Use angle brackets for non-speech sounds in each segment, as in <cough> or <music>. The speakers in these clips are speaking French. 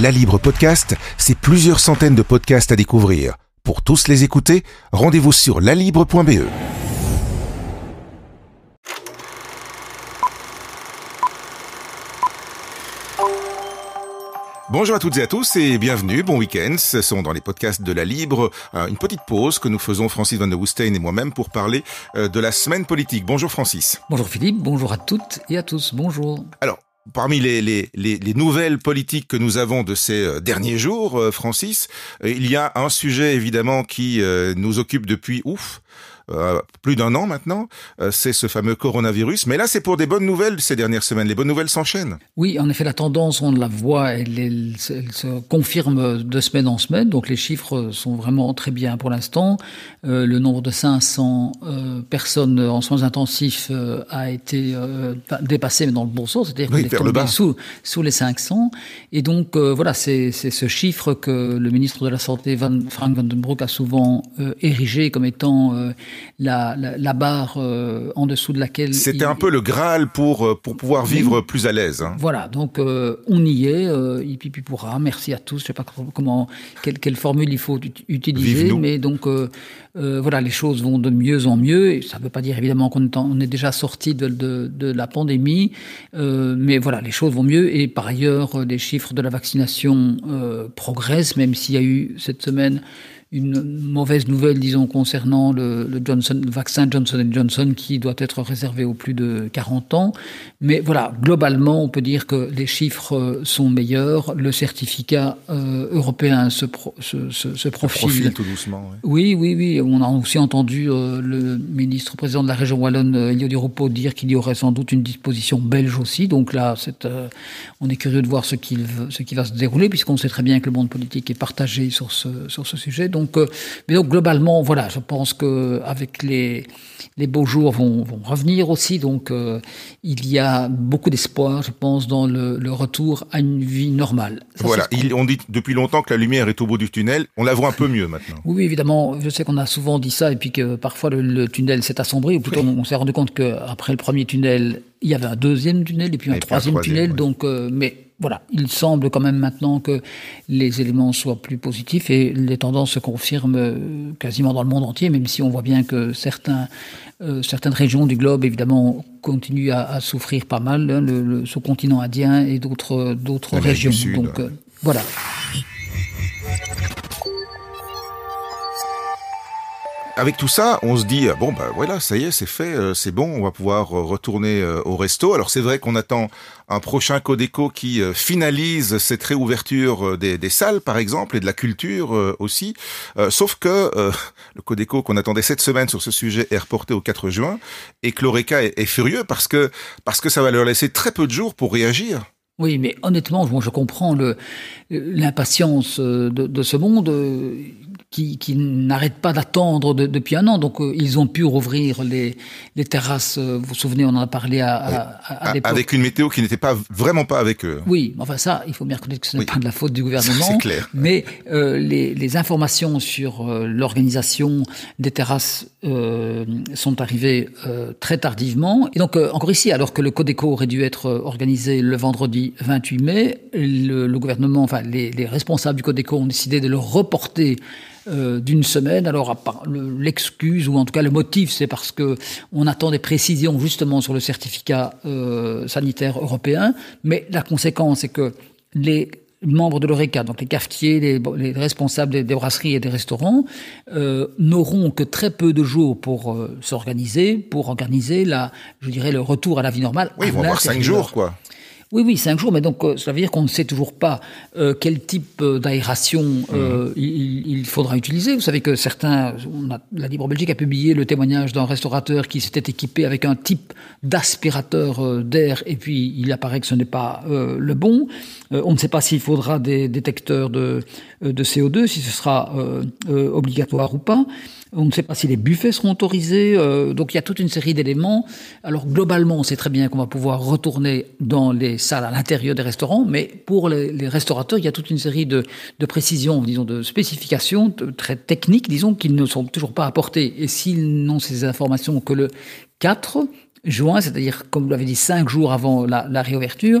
La Libre Podcast, c'est plusieurs centaines de podcasts à découvrir. Pour tous les écouter, rendez-vous sur lalibre.be. Bonjour à toutes et à tous et bienvenue, bon week-end. Ce sont dans les podcasts de la Libre euh, une petite pause que nous faisons Francis Van de Woestein et moi-même pour parler euh, de la semaine politique. Bonjour Francis. Bonjour Philippe, bonjour à toutes et à tous, bonjour. Alors, Parmi les, les, les, nouvelles politiques que nous avons de ces euh, derniers jours, Francis, il y a un sujet évidemment qui nous occupe depuis ouf, euh, plus d'un an maintenant, euh, c'est ce fameux coronavirus. Mais là, c'est pour des bonnes nouvelles ces dernières semaines. Les bonnes nouvelles s'enchaînent. Oui, en effet, la tendance, on la voit, elle, se confirme de semaine en semaine. Donc les chiffres sont vraiment très bien pour l'instant. Euh, le nombre de 500 personnes en soins intensifs a été dépassé, mais dans le bon sens, c'est-à-dire qu'il est tombé sous, sous les 500. Et donc voilà, c'est ce chiffre que le ministre de la Santé, Van, Frank Vandenbroek, a souvent érigé comme étant la, la, barre euh, en dessous de laquelle... C'était un peu le Graal pour, euh, pour pouvoir vivre plus à l'aise. Hein. Voilà, donc euh, on y est, euh, pipi pourra, merci à tous, je ne sais pas comment, quelle, quelle, formule il faut utiliser, mais donc voilà, les choses vont de mieux en mieux, et ça ne veut pas dire évidemment qu'on est, on est déjà sorti de, de, de, la pandémie, mais voilà, les choses vont mieux, et par ailleurs, les chiffres de la vaccination progressent, même s'il y a eu cette semaine une mauvaise nouvelle, disons, concernant le, le, Johnson, le vaccin Johnson Johnson qui doit être réservé aux plus de 40 ans. Mais voilà, globalement, on peut dire que les chiffres sont meilleurs. Le certificat euh, européen se, pro, se, se, se profile. tout doucement. Oui. oui, oui, On a aussi entendu euh, le ministre président de la région wallonne, euh, Elio Di Rupo, dire qu'il y aurait sans doute une disposition belge aussi. Donc là, euh, on est curieux de voir ce, qu'il, ce qui va se dérouler, puisqu'on sait très bien que le monde politique est partagé sur ce, sur ce sujet. Donc, donc, euh, mais donc globalement, voilà, je pense que avec les les beaux jours vont, vont revenir aussi. Donc, euh, il y a beaucoup d'espoir, je pense, dans le, le, retour à une vie normale. voilà, on dit depuis longtemps que la lumière est au bout du tunnel. On la voit un peu mieux maintenant. Oui, évidemment. Je sais qu'on a souvent dit ça et puis que parfois le, tunnel s'est assombri. Ou plutôt, on, s'est rendu compte qu'après le premier tunnel, il y avait un deuxième tunnel et puis un troisième, tunnel. Donc, euh, mais voilà, il semble quand même maintenant que les éléments soient plus positifs et les tendances se confirment euh, quasiment dans le monde entier, même si on voit bien que certains, euh, certaines régions du globe, évidemment, continuent à, à souffrir pas mal, hein, le, le sous-continent indien et d'autres d'autres régions. Donc euh, voilà. Avec tout ça, on se dit bon bah voilà, ça y est, c'est fait, euh, c'est bon, on va pouvoir euh, retourner euh, au resto. Alors c'est vrai qu'on attend un prochain Codeco qui finalise cette réouverture des, des, salles par exemple et de la culture aussi. sauf que <laughs> le Codeco qu'on attendait cette semaine sur ce sujet est reporté au 4 juin et que l'Oreca est, est, furieux parce que parce que ça va leur laisser très peu de jours pour réagir. Oui, mais honnêtement, je comprends l'impatience de, de, ce monde qui, qui n'arrêtent pas d'attendre depuis un an. Donc, euh, ils ont pu rouvrir les, les terrasses. Euh, vous vous souvenez, on en a parlé à, à. Avec une météo qui n'était pas vraiment pas avec eux. Oui, enfin ça, il faut bien reconnaître que ce n'est pas de la faute du <laughs> gouvernement. C'est clair. Mais euh, les, les, informations sur euh, l'organisation des terrasses sont arrivées très tardivement. Et donc, encore ici, alors que le Codeco aurait dû être organisé le vendredi 28 mai, le, le gouvernement, enfin les, les responsables du Codeco ont décidé de le reporter euh, d'une semaine. Alors, l'excuse ou en tout cas le motif, c'est parce que on attend des précisions justement sur le certificat euh, sanitaire européen. Mais la conséquence, c'est que les membres de l'ORECA, donc les cafetiers, les, responsables des, brasseries et des restaurants, euh, n'auront que très peu de jours pour s'organiser, pour organiser la, je dirais, le retour à la vie normale. Oui, ils vont avoir cinq jours, quoi. Oui, oui, cinq jours, mais donc euh, ça veut dire qu'on ne sait toujours pas euh, quel type euh, d'aération euh, mhm. il, il, faudra utiliser. Vous savez que certains, on a, la Libre Belgique a publié le témoignage d'un restaurateur qui s'était équipé avec un type d'aspirateur d'air, et puis il apparaît que ce n'est pas le bon. on ne sait pas s'il faudra des détecteurs de, de CO2, si ce sera obligatoire ou pas. On ne sait pas si les buffets seront autorisés. Euh, donc il y a toute une série d'éléments. Alors globalement, on sait très bien qu'on va pouvoir retourner dans les salles à l'intérieur des restaurants, mais pour les, restaurateurs, il y a toute une série de, de précisions, disons, de spécifications très techniques, disons, qui ne sont toujours pas apportées. Et s'ils n'ont ces informations que le 4, juin, c'est-à-dire, comme vous l'avez dit, cinq jours avant la, réouverture,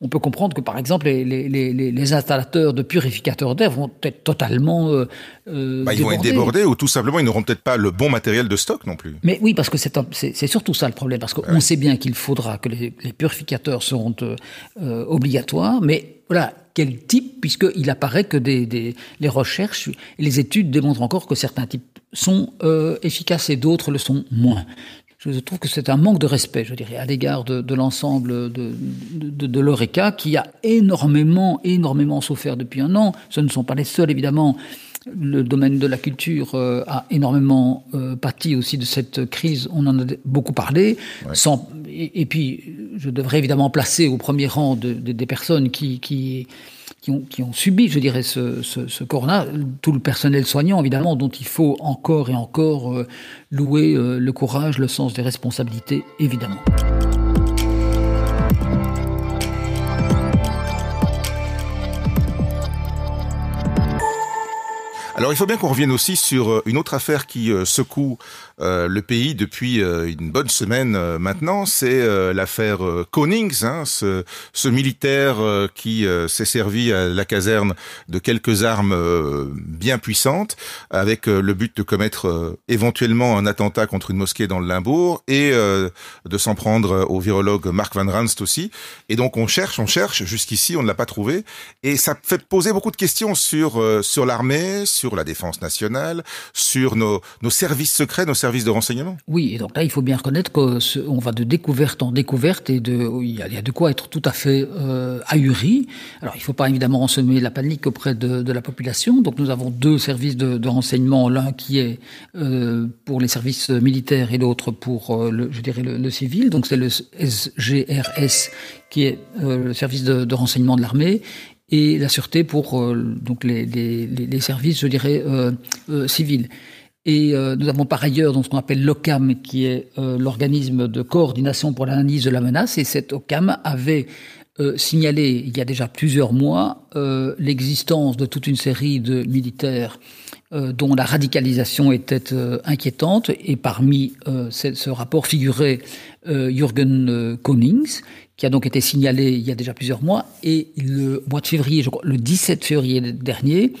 on peut comprendre que, par exemple, les, les, installateurs de purificateurs d'air vont être totalement euh, euh, bah, Ils vont être débordés. ou tout simplement, ils n'auront peut-être pas le bon matériel de stock non plus. Mais oui, parce que c'est surtout ça le problème, parce qu'on sait bien qu'il faudra que les, purificateurs seront euh, obligatoires, mais voilà, quel type, puisqu'il apparaît que des, les recherches et les études démontrent encore que certains types sont efficaces et d'autres le sont moins je trouve que c'est un manque de respect, je dirais, à l'égard de, l'ensemble de, de, de l'ORECA, qui a énormément, énormément souffert depuis un an. Ce ne sont pas les seuls, évidemment. Le domaine de la culture euh, a énormément euh, pâti aussi de cette crise. On en a beaucoup parlé. Sans, et, puis, je devrais évidemment placer au premier rang des personnes qui, qui qui ont, subi, je dirais, ce, ce, ce, tout le personnel soignant, évidemment, dont il faut encore et encore euh, louer euh, le courage, le sens des responsabilités, évidemment. Alors il faut bien qu'on revienne aussi sur euh, une autre affaire qui secoue euh, le pays depuis euh, une bonne semaine euh, maintenant, c'est l'affaire Konings, hein, ce, ce, militaire qui s'est servi à la caserne de quelques armes bien puissantes, avec le but de commettre éventuellement un attentat contre une mosquée dans le Limbourg et de s'en prendre au virologue Mark Van Ranst aussi. Et donc on cherche, on cherche, jusqu'ici on ne l'a pas trouvé, et ça fait poser beaucoup de questions sur sur l'armée, sur la défense nationale, sur nos, services secrets, nos services de renseignement? Oui, et donc là, il faut bien reconnaître qu'on va de découverte en découverte et il y a, de quoi être tout à fait euh, ahuri. Alors, il ne faut pas évidemment semer la panique auprès de, la population. Donc, nous avons deux services de, renseignement, l'un qui est euh, pour les services militaires et l'autre pour, euh, le, je dirais, le, civil. Donc, c'est le SGRS qui est le service de, renseignement de l'armée et la sûreté pour donc les, services, je dirais, civils. Et euh, nous avons par ailleurs donc, ce qu'on appelle l'OCAM, qui est euh, l'organisme de coordination pour l'analyse de la menace. Et cet OCAM avait euh, signalé il y a déjà plusieurs mois l'existence de toute une série de militaires dont la radicalisation était inquiétante. Et parmi ce rapport figurait Jürgen Konings, qui a donc été signalé il y a déjà plusieurs mois. Et le mois de février, je crois, le 17 février dernier,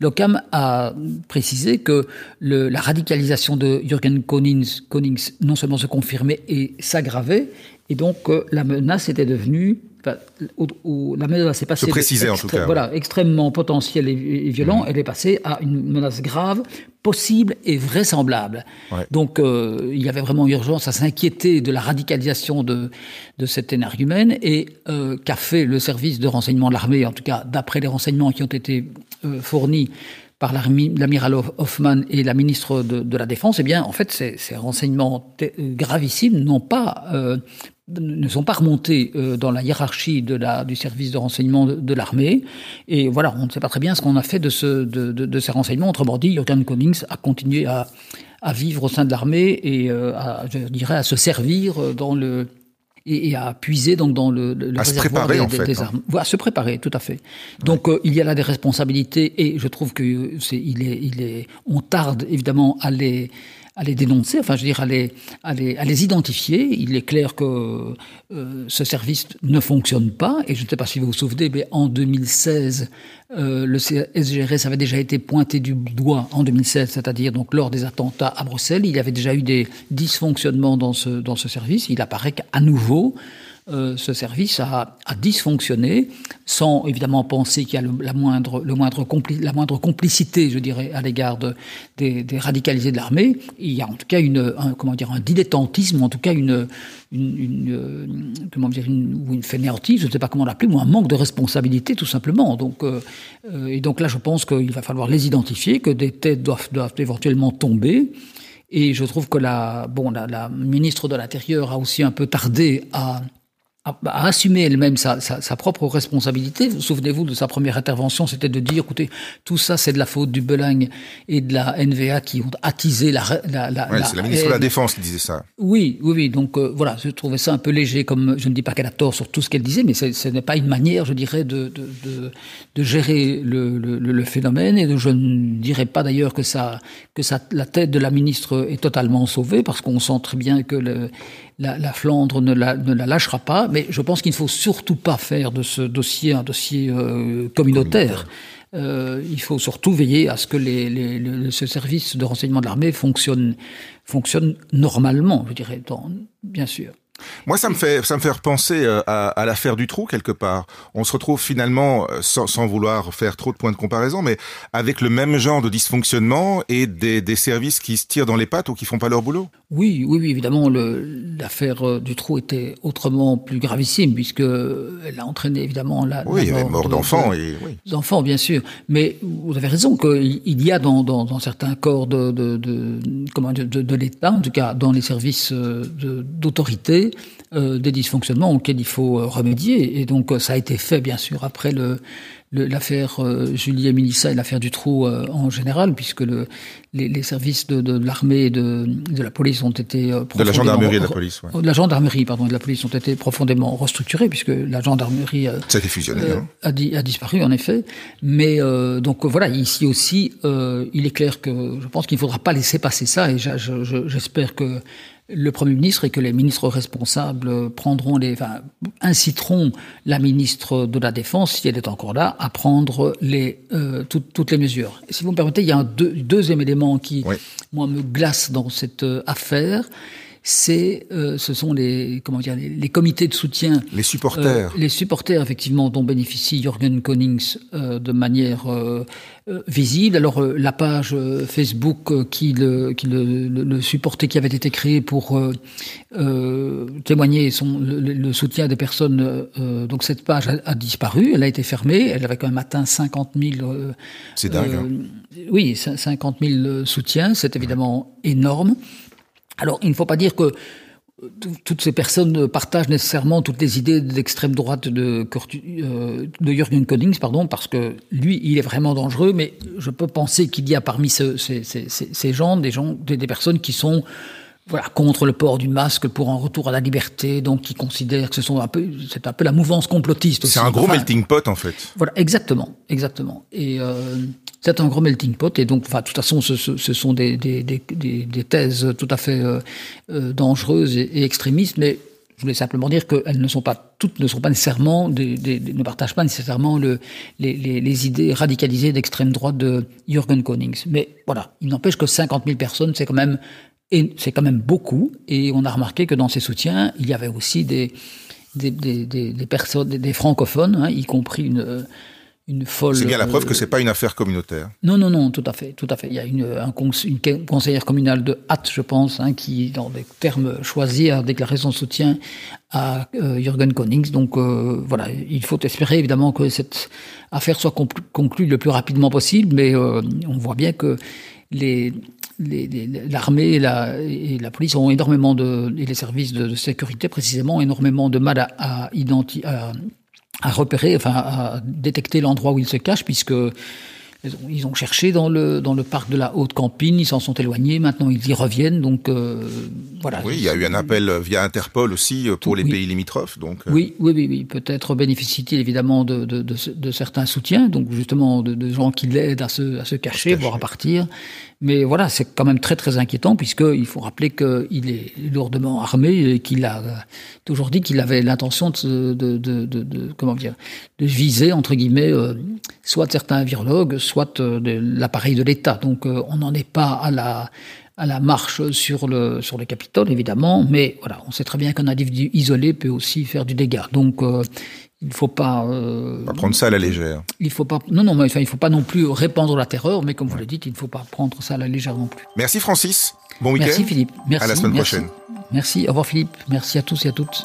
l'OCAM a précisé que le, la radicalisation de Jürgen Konings, Konings non seulement se confirmait et s'aggravait, et donc euh, la menace était devenue la menace s'est passée préciser, en tout cas, voilà, extrêmement potentielle et, violent, mmh. elle est passée à une menace grave, possible et vraisemblable. Donc euh, il y avait vraiment urgence à s'inquiéter de la radicalisation de, de cet énergumène et euh, qu'a fait le service de renseignement de l'armée, en tout cas d'après les renseignements qui ont été euh, fournis par l'amiral Hoffman et la ministre de, la Défense, eh bien, en fait, ces, ces renseignements gravissimes n'ont pas ne sont pas remontés euh, dans la hiérarchie de la, du service de renseignement de, l'armée. Et voilà, on ne sait pas très bien ce qu'on a fait de, ce, de, de, ces renseignements. Autrement dit, Jürgen Konings a continué à, à vivre au sein de l'armée et euh, à, je dirais, à se servir dans le et, à puiser donc dans le, le à réservoir se préparer, des, hein. armes. À se préparer, tout à fait. Donc euh, il y a là des responsabilités et je trouve que c'est il est il est on tarde évidemment à les à les dénoncer, enfin je veux dire à les, les identifier. Il est clair que euh, ce service ne fonctionne pas, et je ne sais pas si vous vous souvenez, mais en 2016, euh, le SGRS avait déjà été pointé du doigt en 2016, c'est-à-dire donc lors des attentats à Bruxelles. Il y avait déjà eu des dysfonctionnements dans ce, dans ce service. Il apparaît qu'à nouveau, euh, ce service a, dysfonctionné, sans évidemment penser qu'il y a la, moindre, la moindre complicité, je dirais, à l'égard des, radicalisés de l'armée. Il y a en tout cas une, un, comment dire, un dilettantisme, en tout cas une, une, euh, comment dire, une, ou une fainéantise, je ne sais pas comment l'appeler, ou un manque de responsabilité, tout simplement. Donc, euh, et donc là, je pense qu'il va falloir les identifier, que des têtes doivent, éventuellement tomber. Et je trouve que la, bon, la ministre de l'Intérieur a aussi un peu tardé à à, assumer elle-même sa, sa, sa, propre responsabilité. Vous souvenez-vous de sa première intervention, c'était de dire, écoutez, tout ça c'est de la faute du Belagne et de la NVA qui ont attisé la... la, la c'est la ministre de la Défense qui disait ça. Oui, oui, oui. Donc euh, voilà, je trouvais ça un peu léger, comme je ne dis pas qu'elle a tort sur tout ce qu'elle disait, mais ce n'est pas une manière, je dirais, de, de, de, de gérer le, le, le, phénomène. Et je ne dirais pas d'ailleurs que, ça, que ça, la tête de la ministre est totalement sauvée, parce qu'on sent très bien que le, la, Flandre ne la, ne la, lâchera pas, mais je pense qu'il ne faut surtout pas faire de ce dossier un dossier communautaire. il faut surtout veiller à ce que les, les, ce service de renseignement de l'armée fonctionne, fonctionne normalement, je dirais, bien sûr. Moi, ça me fait, ça me fait repenser euh, à, à l'affaire du trou quelque part. On se retrouve finalement, euh, sans, sans, vouloir faire trop de points de comparaison, mais avec le même genre de dysfonctionnement et des, des services qui se tirent dans les pattes ou qui font pas leur boulot. Oui, oui, oui évidemment, l'affaire euh, du trou était autrement plus gravissime puisque elle a entraîné évidemment la. Oui, il y avait mort d'enfants et oui. D'enfants, bien sûr. Mais vous avez raison qu'il y a dans, dans, dans, certains corps de, de, de comment de, de l'État, en tout cas dans les services d'autorité euh, des dysfonctionnements auxquels il faut euh, remédier. Et donc euh, ça a été fait bien sûr après le l'affaire euh, Julie Milissa et l'affaire du trou en général, puisque le, les, les, services de, de, l'armée et de, de, la police ont été de la gendarmerie et de la police, ouais. de la gendarmerie pardon et de la police ont été profondément restructurés puisque la gendarmerie ça a fusionné hein. a, disparu en effet. Mais donc voilà ici aussi il est clair que je pense qu'il ne faudra pas laisser passer ça et j'espère que le Premier ministre et que les ministres responsables prendront les, enfin, inciteront la ministre de la Défense, si elle est encore là, à prendre les, euh, toutes les mesures. si vous me permettez, il y a un deuxième élément qui, moi, me glace dans cette euh, affaire c'est, euh, ce sont les, comment dire, les, comités de soutien. Les supporters. Euh, les supporters, effectivement, dont bénéficie Jürgen Konings euh, de manière visible. Alors, la page Facebook qui, le, qui le, le, supportait, qui avait été créée pour témoigner son, le, soutien des personnes, donc cette page a, disparu, elle a été fermée, elle avait quand même atteint 50 000. C'est dingue. Hein. Oui, 50 000 soutiens, c'est évidemment énorme. Alors, il ne faut pas dire que euh, toutes ces personnes partagent nécessairement toutes les idées d'extrême droite de, euh, de Jürgen Konings, pardon, parce que lui, il est vraiment dangereux, mais je peux penser qu'il y a parmi ces, gens, des, personnes qui sont voilà, contre le port du masque pour un retour à la liberté, donc qui considèrent que ce sont un peu, c'est un peu la mouvance complotiste. C'est un gros melting pot en fait. Voilà, exactement, exactement. Et euh, c'est un gros melting pot, et donc, enfin, de toute façon, ce, ce sont des, des, des, des, thèses tout à fait euh, euh, dangereuses et, extrémistes, mais je voulais simplement dire qu'elles ne sont pas toutes ne sont pas nécessairement des, des, ne partagent pas nécessairement le, les, les, les, idées radicalisées d'extrême droite de Jürgen Konings. Mais voilà, il n'empêche que 50 000 personnes, c'est quand même et c'est quand même beaucoup. Et on a remarqué que dans ces soutiens, il y avait aussi des des, des, des personnes, des, francophones, hein, y compris une c'est bien la preuve que c'est pas une affaire communautaire. Non, non, non, tout à fait, tout à fait. Il y a une, un, une conseillère communale de Hatt, je pense, hein, qui, dans des termes choisis, a déclaré son soutien à euh, Jürgen Konings. Donc euh, voilà, il faut espérer évidemment que cette affaire soit conclue le plus rapidement possible, mais euh, on voit bien que les l'armée et la, police ont énormément de, et les services de, sécurité précisément, énormément de mal à, à, repérer, enfin à détecter l'endroit où il se cache, puisque ils ont cherché dans le, dans le parc de la Haute-Campine, ils s'en sont éloignés, maintenant ils y reviennent, donc euh, voilà. Oui, il y a eu un appel via Interpol aussi euh, pour les pays limitrophes. Donc, euh. oui, oui, oui, oui, peut-être bénéficie évidemment de, de, de, de, certains soutiens, donc justement de, gens qui l'aident à se, à se cacher, voire à partir. Mais voilà, c'est quand même très très inquiétant puisqu'il faut rappeler qu'il est lourdement armé et qu'il a toujours dit qu'il avait l'intention de, de, de, de, comment dire, viser entre guillemets soit certains virologues, soit euh, l'appareil de l'État. Donc euh, on n'en est pas à la à la marche sur le sur le Capitole évidemment, mais voilà, on sait très bien qu'un individu isolé peut aussi faire du dégât. Donc euh, il ne faut pas, pas prendre ça à la légère. Il faut pas non non mais enfin il faut pas non plus répandre la terreur, mais comme vous le dites, il ne faut pas prendre ça à la légère non plus. Merci Francis. Bon week-end. Merci Philippe. Merci. À la semaine prochaine. Merci. Au revoir Philippe. Merci à tous et à toutes.